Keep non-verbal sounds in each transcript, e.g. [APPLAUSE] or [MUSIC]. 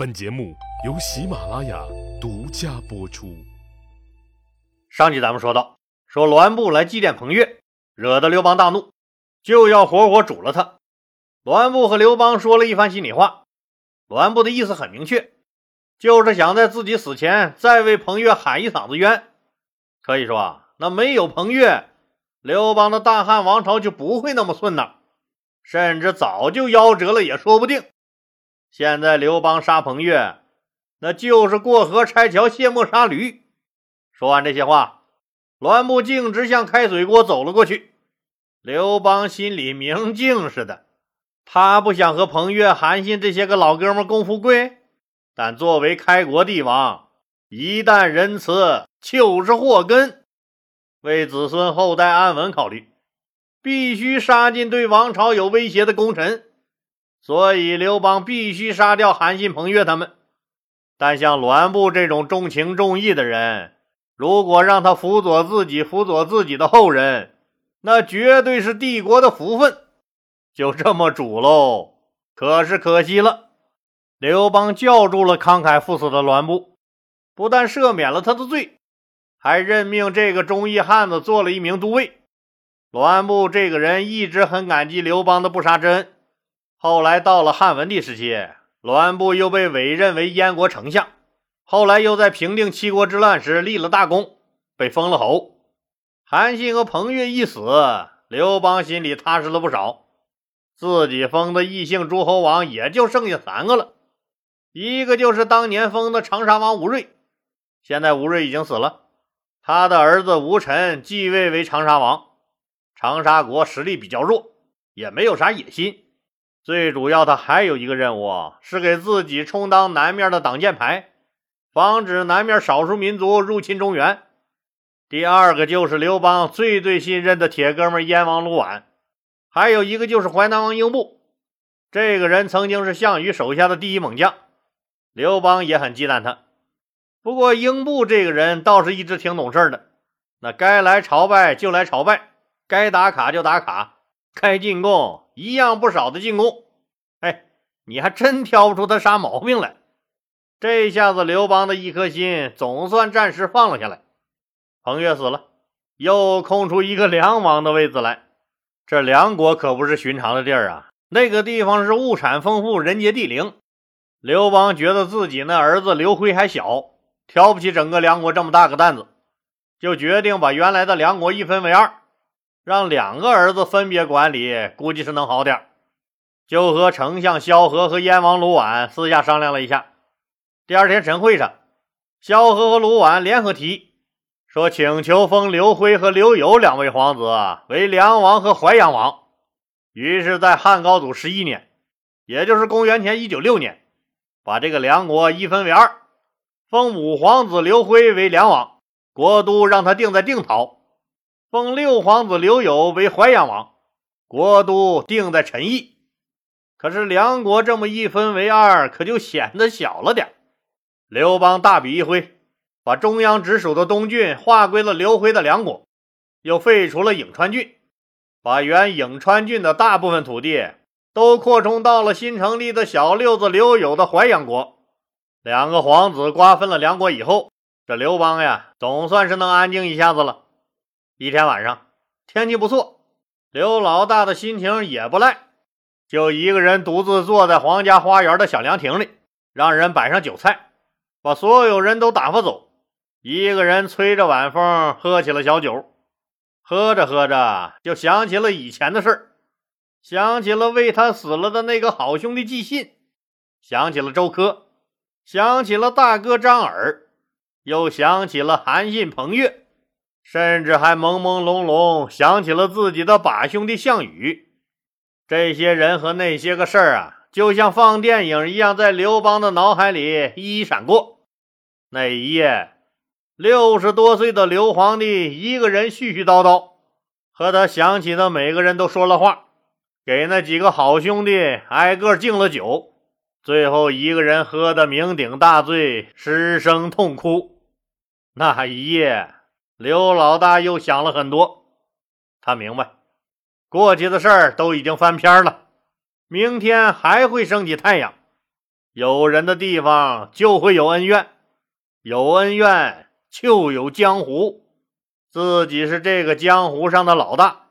本节目由喜马拉雅独家播出。上集咱们说到，说栾布来祭奠彭越，惹得刘邦大怒，就要活活煮了他。栾布和刘邦说了一番心里话，栾布的意思很明确，就是想在自己死前再为彭越喊一嗓子冤。可以说啊，那没有彭越，刘邦的大汉王朝就不会那么顺当，甚至早就夭折了也说不定。现在刘邦杀彭越，那就是过河拆桥、卸磨杀驴。说完这些话，栾布径直向开水锅走了过去。刘邦心里明镜似的，他不想和彭越、韩信这些个老哥们共富贵，但作为开国帝王，一旦仁慈就是祸根。为子孙后代安稳考虑，必须杀尽对王朝有威胁的功臣。所以，刘邦必须杀掉韩信、彭越他们。但像栾布这种重情重义的人，如果让他辅佐自己、辅佐自己的后人，那绝对是帝国的福分。就这么煮喽，可是可惜了。刘邦叫住了慷慨赴死的栾布，不但赦免了他的罪，还任命这个忠义汉子做了一名都尉。栾布这个人一直很感激刘邦的不杀之恩。后来到了汉文帝时期，栾布又被委任为燕国丞相。后来又在平定七国之乱时立了大功，被封了侯。韩信和彭越一死，刘邦心里踏实了不少。自己封的异姓诸侯王也就剩下三个了，一个就是当年封的长沙王吴瑞。现在吴瑞已经死了，他的儿子吴臣继位为长沙王。长沙国实力比较弱，也没有啥野心。最主要，他还有一个任务，是给自己充当南面的挡箭牌，防止南面少数民族入侵中原。第二个就是刘邦最最信任的铁哥们燕王卢绾，还有一个就是淮南王英布。这个人曾经是项羽手下的第一猛将，刘邦也很忌惮他。不过英布这个人倒是一直挺懂事的，那该来朝拜就来朝拜，该打卡就打卡，该进贡。一样不少的进贡，哎，你还真挑不出他啥毛病来。这下子刘邦的一颗心总算暂时放了下来。彭越死了，又空出一个梁王的位子来。这梁国可不是寻常的地儿啊，那个地方是物产丰富，人杰地灵。刘邦觉得自己那儿子刘辉还小，挑不起整个梁国这么大个担子，就决定把原来的梁国一分为二。让两个儿子分别管理，估计是能好点就和丞相萧何和燕王卢绾私下商量了一下。第二天晨会上，萧何和卢绾联合提议，说请求封刘辉和刘友两位皇子为梁王和淮阳王。于是，在汉高祖十一年，也就是公元前一九六年，把这个梁国一分为二，封五皇子刘辉为梁王，国都让他定在定陶。封六皇子刘友为淮阳王，国都定在陈邑。可是梁国这么一分为二，可就显得小了点。刘邦大笔一挥，把中央直属的东郡划归了刘辉的梁国，又废除了颍川郡，把原颍川郡的大部分土地都扩充到了新成立的小六子刘友的淮阳国。两个皇子瓜分了梁国以后，这刘邦呀，总算是能安静一下子了。一天晚上，天气不错，刘老大的心情也不赖，就一个人独自坐在皇家花园的小凉亭里，让人摆上酒菜，把所有人都打发走。一个人吹着晚风，喝起了小酒，喝着喝着就想起了以前的事儿，想起了为他死了的那个好兄弟季信，想起了周柯，想起了大哥张耳，又想起了韩信、彭越。甚至还朦朦胧胧想起了自己的把兄弟项羽，这些人和那些个事儿啊，就像放电影一样，在刘邦的脑海里一一闪过。那一夜，六十多岁的刘皇帝一个人絮絮叨叨，和他想起的每个人都说了话，给那几个好兄弟挨个敬了酒，最后一个人喝得酩酊大醉，失声痛哭。那一夜。刘老大又想了很多，他明白过去的事儿都已经翻篇了，明天还会升起太阳。有人的地方就会有恩怨，有恩怨就有江湖。自己是这个江湖上的老大，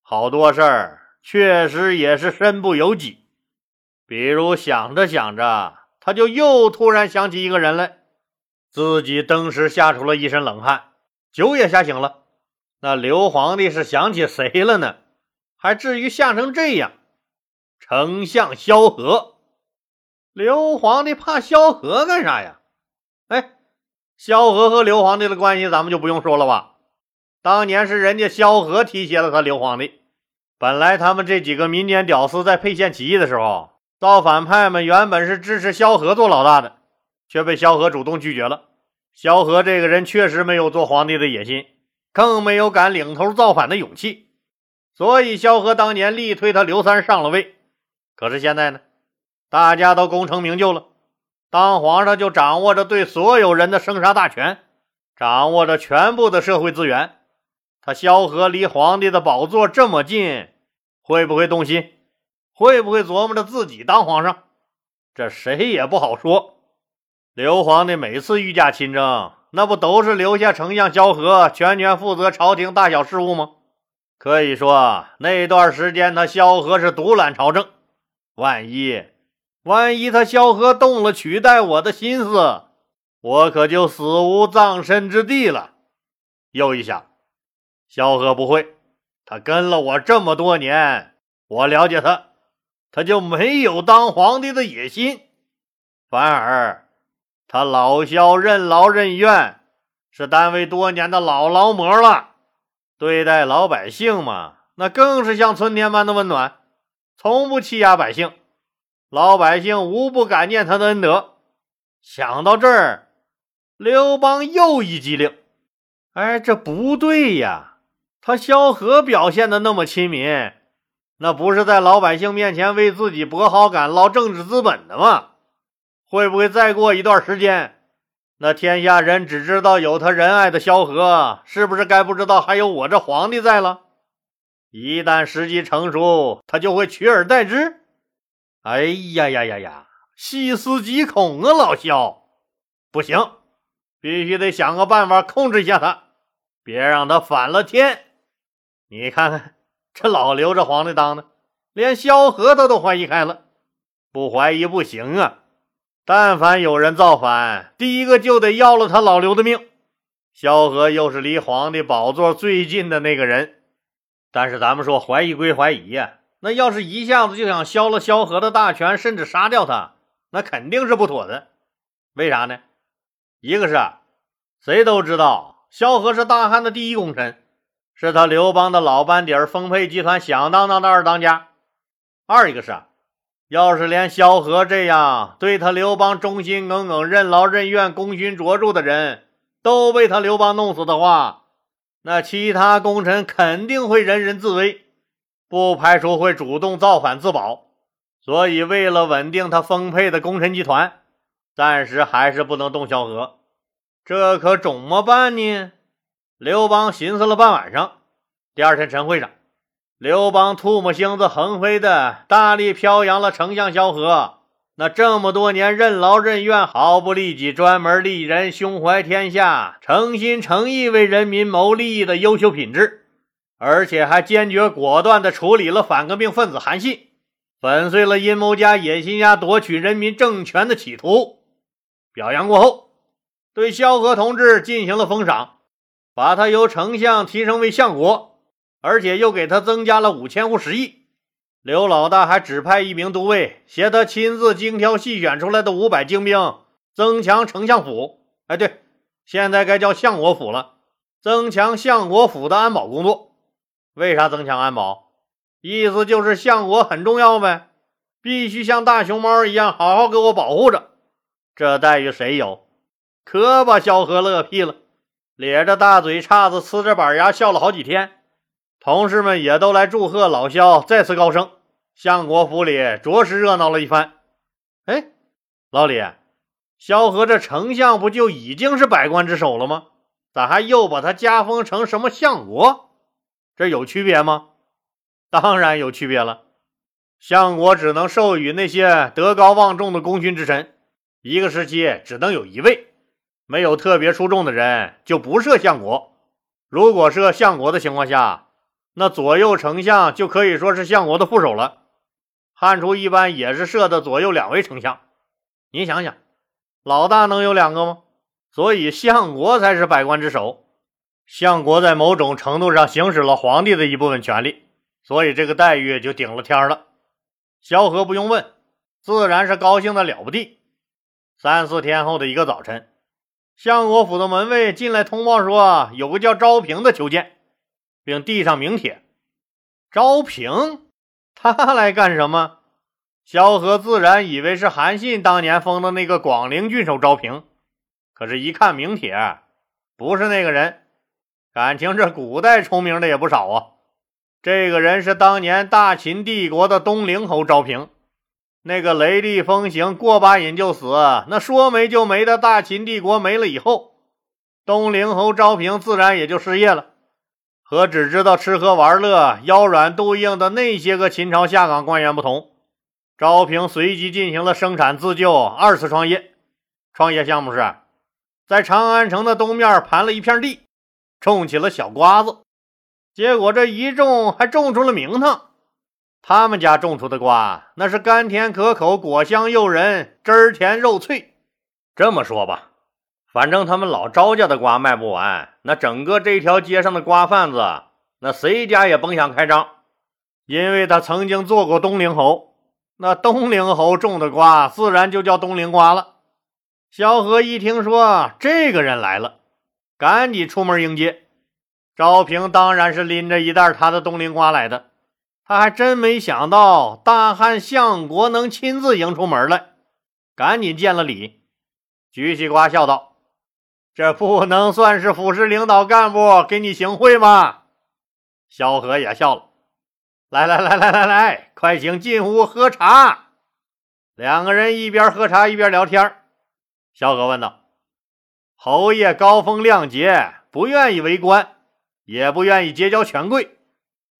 好多事儿确实也是身不由己。比如想着想着，他就又突然想起一个人来，自己登时吓出了一身冷汗，酒也吓醒了。那刘皇帝是想起谁了呢？还至于吓成这样？丞相萧何。刘皇帝怕萧何干啥呀？哎，萧何和刘皇帝的关系咱们就不用说了吧。当年是人家萧何提携了他刘皇帝。本来他们这几个民间屌丝在沛县起义的时候，造反派们原本是支持萧何做老大的，却被萧何主动拒绝了。萧何这个人确实没有做皇帝的野心，更没有敢领头造反的勇气，所以萧何当年力推他刘三上了位。可是现在呢，大家都功成名就了，当皇上就掌握着对所有人的生杀大权，掌握着全部的社会资源。他萧何离皇帝的宝座这么近，会不会动心？会不会琢磨着自己当皇上？这谁也不好说。刘皇帝每次御驾亲征，那不都是留下丞相萧何全权负责朝廷大小事务吗？可以说那段时间他萧何是独揽朝政。万一，万一他萧何动了取代我的心思，我可就死无葬身之地了。又一想。萧何不会，他跟了我这么多年，我了解他，他就没有当皇帝的野心，反而他老萧任劳任怨，是单位多年的老劳模了。对待老百姓嘛，那更是像春天般的温暖，从不欺压百姓，老百姓无不感念他的恩德。想到这儿，刘邦又一激灵，哎，这不对呀！他萧何表现的那么亲民，那不是在老百姓面前为自己博好感、捞政治资本的吗？会不会再过一段时间，那天下人只知道有他仁爱的萧何，是不是该不知道还有我这皇帝在了？一旦时机成熟，他就会取而代之。哎呀呀呀呀！细思极恐啊，老萧，不行，必须得想个办法控制一下他，别让他反了天。你看看，这老刘这皇帝当的，连萧何他都怀疑开了，不怀疑不行啊！但凡有人造反，第一个就得要了他老刘的命。萧何又是离皇帝宝座最近的那个人，但是咱们说怀疑归怀疑呀，那要是一下子就想削了萧何的大权，甚至杀掉他，那肯定是不妥的。为啥呢？一个是谁都知道，萧何是大汉的第一功臣。是他刘邦的老班底儿，丰沛集团响当当的二当家。二一个是，要是连萧何这样对他刘邦忠心耿耿、任劳任怨、功勋卓著的人都被他刘邦弄死的话，那其他功臣肯定会人人自危，不排除会主动造反自保。所以，为了稳定他丰沛的功臣集团，暂时还是不能动萧何。这可怎么办呢？刘邦寻思了半晚上，第二天晨会上，刘邦唾沫星子横飞的大力飘扬了丞相萧何那这么多年任劳任怨、毫不利己、专门利人、胸怀天下、诚心诚意为人民谋利益的优秀品质，而且还坚决果断地处理了反革命分子韩信，粉碎了阴谋家、野心家夺取人民政权的企图。表扬过后，对萧何同志进行了封赏。把他由丞相提升为相国，而且又给他增加了五千户食邑。刘老大还指派一名都尉，携他亲自精挑细选出来的五百精兵，增强丞相府。哎，对，现在该叫相国府了。增强相国府的安保工作。为啥增强安保？意思就是相国很重要呗，必须像大熊猫一样好好给我保护着。这待遇谁有？可把萧何乐屁了。咧着大嘴叉子，呲着板牙笑了好几天。同事们也都来祝贺老萧再次高升。相国府里着实热闹了一番。哎，老李，萧何这丞相不就已经是百官之首了吗？咋还又把他加封成什么相国？这有区别吗？当然有区别了。相国只能授予那些德高望重的功勋之臣，一个时期只能有一位，没有特别出众的人就不设相国。如果设相国的情况下，那左右丞相就可以说是相国的副手了。汉初一般也是设的左右两位丞相。您想想，老大能有两个吗？所以相国才是百官之首。相国在某种程度上行使了皇帝的一部分权利，所以这个待遇就顶了天了。萧何不用问，自然是高兴的了不地。三四天后的一个早晨，相国府的门卫进来通报说，有个叫昭平的求见，并递上名帖。昭平，他 [LAUGHS] 来干什么？萧何自然以为是韩信当年封的那个广陵郡守昭平，可是，一看名帖，不是那个人。感情这古代重名的也不少啊！这个人是当年大秦帝国的东陵侯昭平，那个雷厉风行、过把瘾就死，那说没就没的大秦帝国没了以后，东陵侯昭平自然也就失业了。和只知道吃喝玩乐、腰软肚硬的那些个秦朝下岗官员不同，昭平随即进行了生产自救、二次创业。创业项目是在长安城的东面盘了一片地。种起了小瓜子，结果这一种还种出了名堂。他们家种出的瓜，那是甘甜可口，果香诱人，汁儿甜肉脆。这么说吧，反正他们老赵家的瓜卖不完，那整个这条街上的瓜贩子，那谁家也甭想开张，因为他曾经做过东陵侯，那东陵侯种的瓜，自然就叫东陵瓜了。萧何一听说这个人来了。赶紧出门迎接，赵平当然是拎着一袋他的冬陵瓜来的。他还真没想到大汉相国能亲自迎出门来，赶紧见了礼，举起瓜笑道：“这不能算是腐蚀领导干部给你行贿吗？”萧何也笑了：“来来来来来来，快请进屋喝茶。”两个人一边喝茶一边聊天。萧何问道。侯爷高风亮节，不愿意为官，也不愿意结交权贵，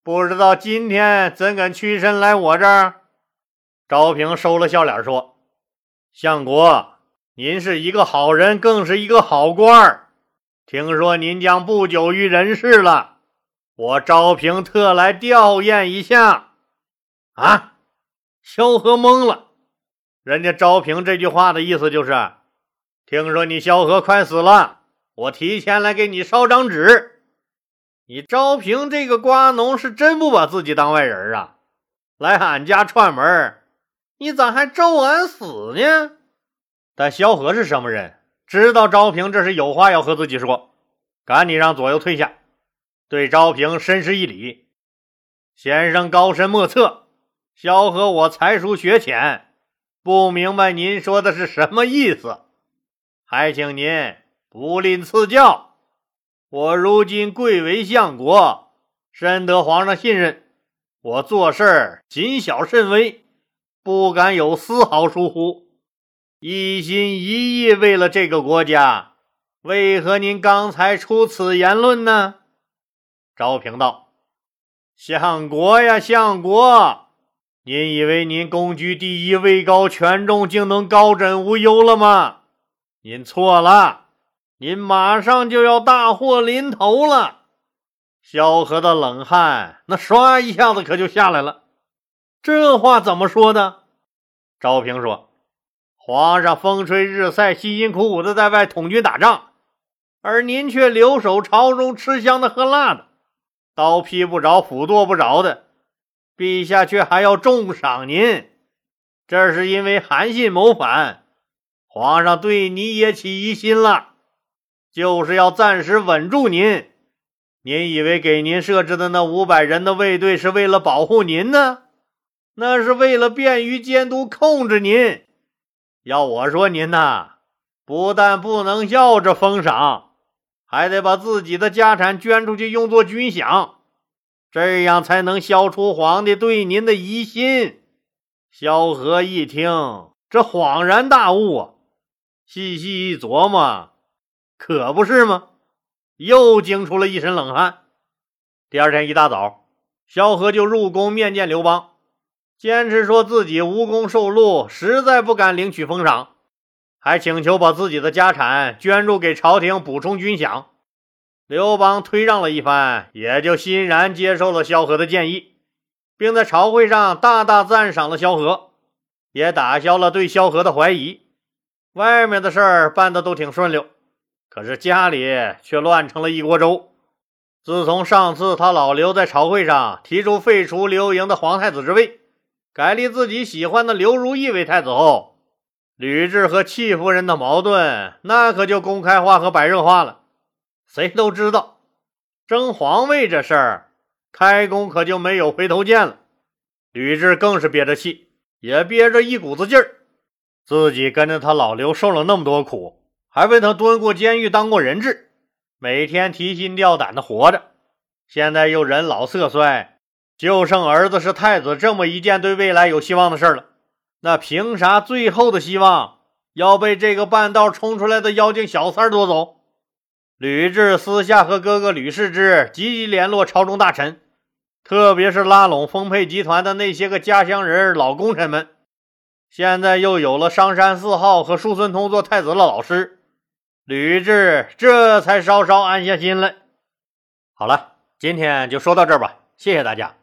不知道今天怎敢屈身来我这儿？昭平收了笑脸说：“相国，您是一个好人，更是一个好官儿。听说您将不久于人世了，我昭平特来吊唁一下。”啊！萧何懵了，人家昭平这句话的意思就是。听说你萧何快死了，我提前来给你烧张纸。你昭平这个瓜农是真不把自己当外人啊？来俺家串门，你咋还咒俺死呢？但萧何是什么人？知道昭平这是有话要和自己说，赶紧让左右退下，对昭平深施一礼。先生高深莫测，萧何我才疏学浅，不明白您说的是什么意思。还请您不吝赐教。我如今贵为相国，深得皇上信任，我做事谨小慎微，不敢有丝毫疏忽，一心一意为了这个国家。为何您刚才出此言论呢？昭平道：“相国呀，相国，您以为您公居第一，位高权重，竟能高枕无忧了吗？”您错了，您马上就要大祸临头了。萧何的冷汗那唰一下子可就下来了。这话怎么说的？昭平说：“皇上风吹日晒，辛辛苦苦的在外统军打仗，而您却留守朝中，吃香的喝辣的，刀劈不着，斧剁不着的，陛下却还要重赏您。这是因为韩信谋反。”皇上对你也起疑心了，就是要暂时稳住您。您以为给您设置的那五百人的卫队是为了保护您呢？那是为了便于监督控制您。要我说，您呐，不但不能要这封赏，还得把自己的家产捐出去用作军饷，这样才能消除皇帝对您的疑心。萧何一听，这恍然大悟啊！细细一琢磨，可不是吗？又惊出了一身冷汗。第二天一大早，萧何就入宫面见刘邦。坚持说自己无功受禄，实在不敢领取封赏，还请求把自己的家产捐助给朝廷补充军饷。刘邦推让了一番，也就欣然接受了萧何的建议，并在朝会上大大赞赏了萧何，也打消了对萧何的怀疑。外面的事儿办的都挺顺溜，可是家里却乱成了一锅粥。自从上次他老刘在朝会上提出废除刘盈的皇太子之位，改立自己喜欢的刘如意为太子后，吕雉和戚夫人的矛盾那可就公开化和白热化了。谁都知道，争皇位这事儿，开弓可就没有回头箭了。吕雉更是憋着气，也憋着一股子劲儿。自己跟着他老刘受了那么多苦，还为他蹲过监狱、当过人质，每天提心吊胆的活着。现在又人老色衰，就剩儿子是太子这么一件对未来有希望的事了。那凭啥最后的希望要被这个半道冲出来的妖精小三夺走？吕雉私下和哥哥吕世之积极联络朝中大臣，特别是拉拢丰沛集团的那些个家乡人、老功臣们。现在又有了商山四号和叔孙通做太子的老师，吕雉这才稍稍安下心来。好了，今天就说到这儿吧，谢谢大家。